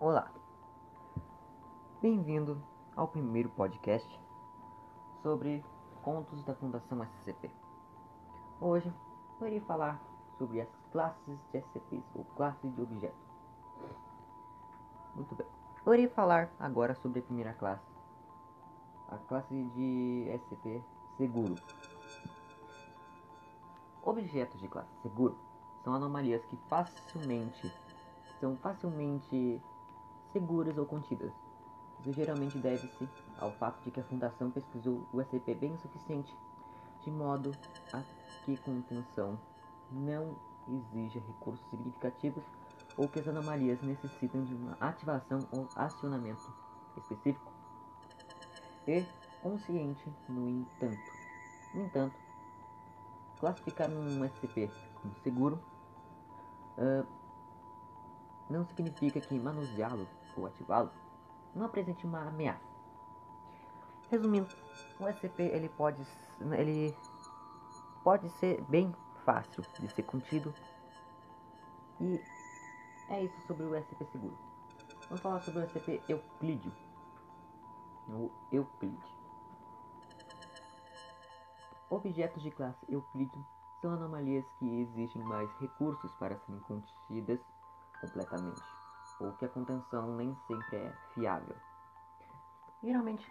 Olá, bem-vindo ao primeiro podcast sobre contos da Fundação SCP. Hoje eu irei falar sobre as classes de SCPs ou classes de objetos. Muito bem, eu irei falar agora sobre a primeira classe, a classe de SCP Seguro. Objetos de classe seguro são anomalias que facilmente são facilmente seguras ou contidas. Isso geralmente deve-se ao fato de que a Fundação pesquisou o SCP bem o suficiente, de modo a que contenção não exija recursos significativos ou que as anomalias necessitam de uma ativação ou acionamento específico. E consciente, no entanto. No entanto, classificar um SCP como seguro uh, não significa que manuseá-lo ou ativá-lo não apresente uma ameaça. Resumindo, o SCP ele pode, ele pode ser bem fácil de ser contido e é isso sobre o SCP seguro. Vamos falar sobre o SCP Euclídeo. O Euclide. Objetos de classe Euclídeo são anomalias que exigem mais recursos para serem contidas completamente, ou que a contenção nem sempre é fiável. Geralmente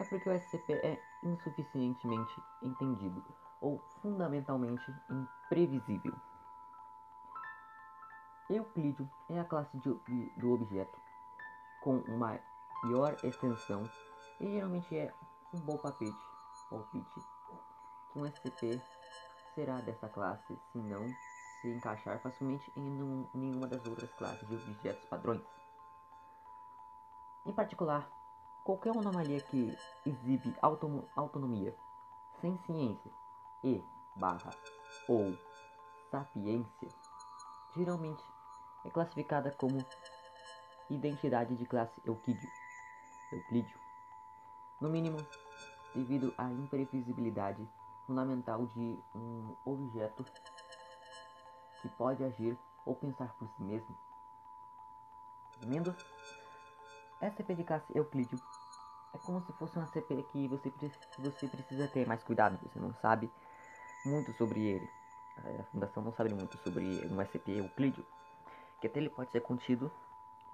é porque o SCP é insuficientemente entendido ou fundamentalmente imprevisível. Euclídeo é a classe de, do objeto com uma maior extensão e geralmente é um bom papete ou pitch que um SCP será dessa classe se não se encaixar facilmente em nenhuma das outras classes de objetos padrões. Em particular, qualquer anomalia que exibe autonomia, sem ciência e barra ou sapiência, geralmente é classificada como identidade de classe Euclídeo. Euclídeo. No mínimo, devido à imprevisibilidade fundamental de um objeto que pode agir ou pensar por si mesmo. Resumindo, SCP de classe Euclídeo é como se fosse um SCP que você, você precisa ter mais cuidado, você não sabe muito sobre ele. A fundação não sabe muito sobre um SCP Euclídeo, que até ele pode ser contido,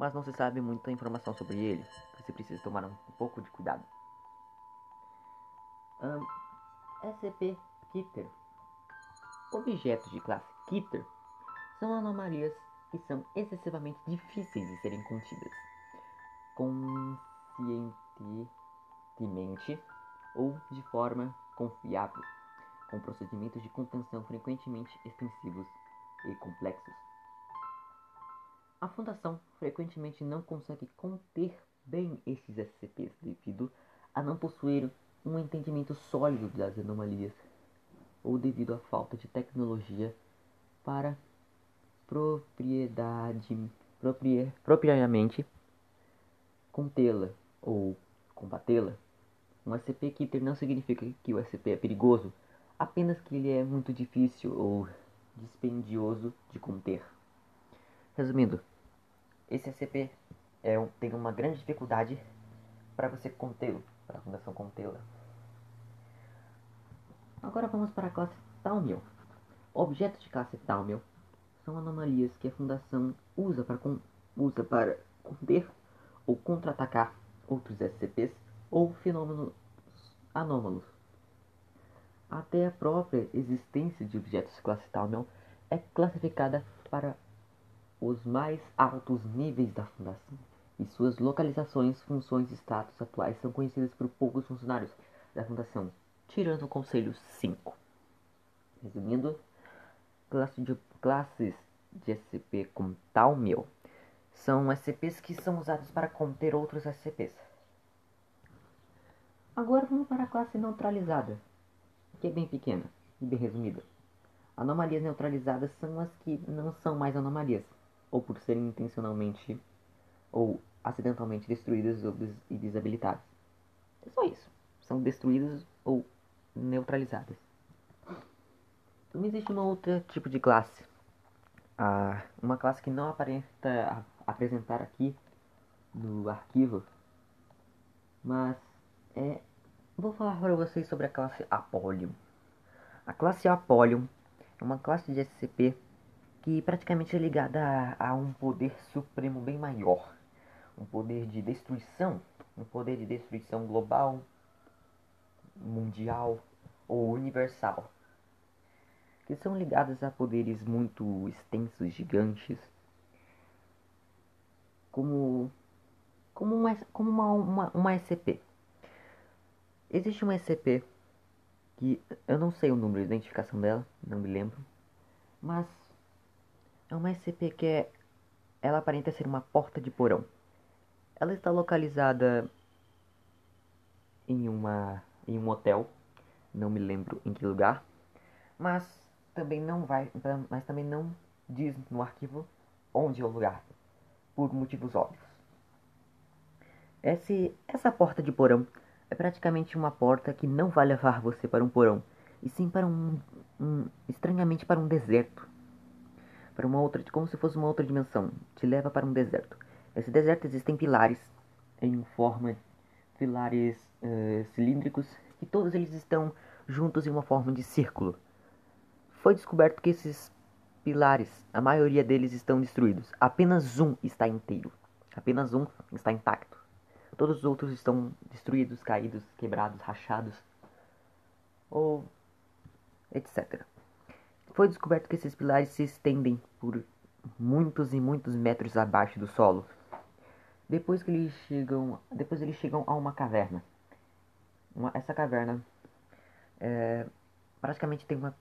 mas não se sabe muita informação sobre ele. Você precisa tomar um, pouco de cuidado. Um, SCP Kitter Objetos de classe Kitter são anomalias que são excessivamente difíceis de serem contidas conscientemente ou de forma confiável, com procedimentos de contenção frequentemente extensivos e complexos. A Fundação frequentemente não consegue conter bem esses SCPs devido a não possuir um entendimento sólido das anomalias ou devido à falta de tecnologia para propriedade propria, propriamente contê-la ou combatê-la. Um SCP Killer não significa que o SCP é perigoso, apenas que ele é muito difícil ou dispendioso de conter. Resumindo, esse SCP é tem uma grande dificuldade para você contê-lo, para a fundação contê-la. Agora vamos para a classe Talmiel. Objetos de classe Talmiel são anomalias que a Fundação usa para, usa para conter ou contra-atacar outros SCPs ou fenômenos anômalos. Até a própria existência de objetos classe é classificada para os mais altos níveis da Fundação, e suas localizações, funções e status atuais são conhecidas por poucos funcionários da Fundação, tirando o Conselho 5. Resumindo, classe de, classes de SCP como Talmiel são SCPs que são usados para conter outros SCPs. Agora vamos para a classe neutralizada, que é bem pequena e bem resumida. Anomalias neutralizadas são as que não são mais anomalias, ou por serem intencionalmente ou acidentalmente destruídas e desabilitadas. É só isso. São destruídas ou neutralizadas. Também existe uma outra tipo de classe. Ah, uma classe que não aparenta apresentar aqui no arquivo, mas é, vou falar para vocês sobre a classe Apollyon. A classe Apollyon é uma classe de SCP que praticamente é ligada a, a um poder supremo bem maior, um poder de destruição, um poder de destruição global, mundial ou universal, que são ligadas a poderes muito extensos, gigantes, como como uma, como uma, uma, uma SCP. Existe uma SCP que eu não sei o número de identificação dela, não me lembro, mas é uma SCP que é ela aparenta ser uma porta de porão. Ela está localizada em uma em um hotel, não me lembro em que lugar, mas também não vai, mas também não diz no arquivo onde é o lugar, por motivos óbvios. Esse, essa porta de porão é praticamente uma porta que não vai levar você para um porão, e sim para um, um estranhamente para um deserto, para uma outra, como se fosse uma outra dimensão, te leva para um deserto. Nesse deserto existem pilares em forma pilares uh, cilíndricos e todos eles estão juntos em uma forma de círculo. Foi descoberto que esses pilares, a maioria deles estão destruídos. Apenas um está inteiro. Apenas um está intacto. Todos os outros estão destruídos, caídos, quebrados, rachados ou etc. Foi descoberto que esses pilares se estendem por muitos e muitos metros abaixo do solo. Depois que eles chegam, depois eles chegam a uma caverna. Uma, essa caverna é, praticamente tem uma,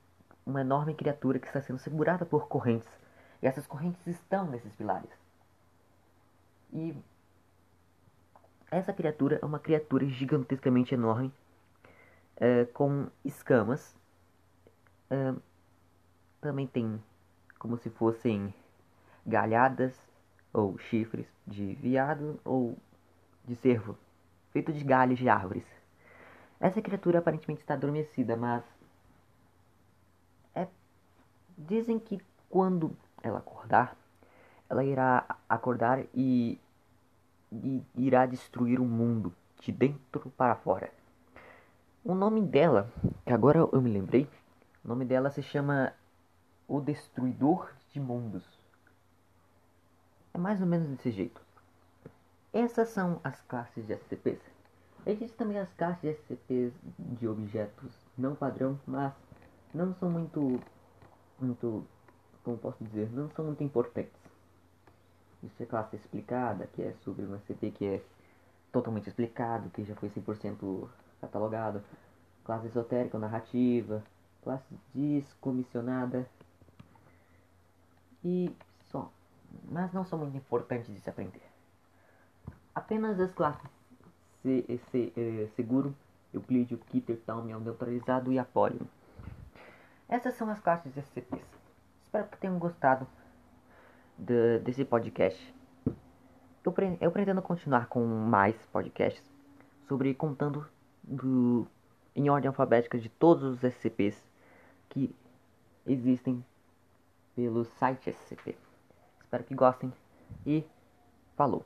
uma enorme criatura que está sendo segurada por correntes. E essas correntes estão nesses pilares. E essa criatura é uma criatura gigantescamente enorme, é, com escamas. É, também tem como se fossem galhadas ou chifres de viado ou de cervo, feito de galhos de árvores. Essa criatura aparentemente está adormecida, mas. Dizem que quando ela acordar, ela irá acordar e, e irá destruir o mundo de dentro para fora. O nome dela, que agora eu me lembrei, o nome dela se chama O Destruidor de Mundos. É mais ou menos desse jeito. Essas são as classes de SCPs. Existem também as classes de SCPs de objetos não padrão, mas não são muito, muito, como posso dizer, não são muito importantes. Isso é classe explicada, que é sobre um SCP que é totalmente explicado, que já foi 100% catalogado. Classe esotérica ou narrativa, classe descomissionada e só. Mas não são muito importantes de se aprender. Apenas as classes C, C, é, Seguro, Euclídeo, Kitter, Taumiel, Neutralizado e Apólio. Essas são as classes de SCPs. Espero que tenham gostado de, desse podcast. Eu, pre, eu pretendo continuar com mais podcasts sobre contando do, em ordem alfabética de todos os SCPs que existem pelo site SCP. Espero que gostem e falou!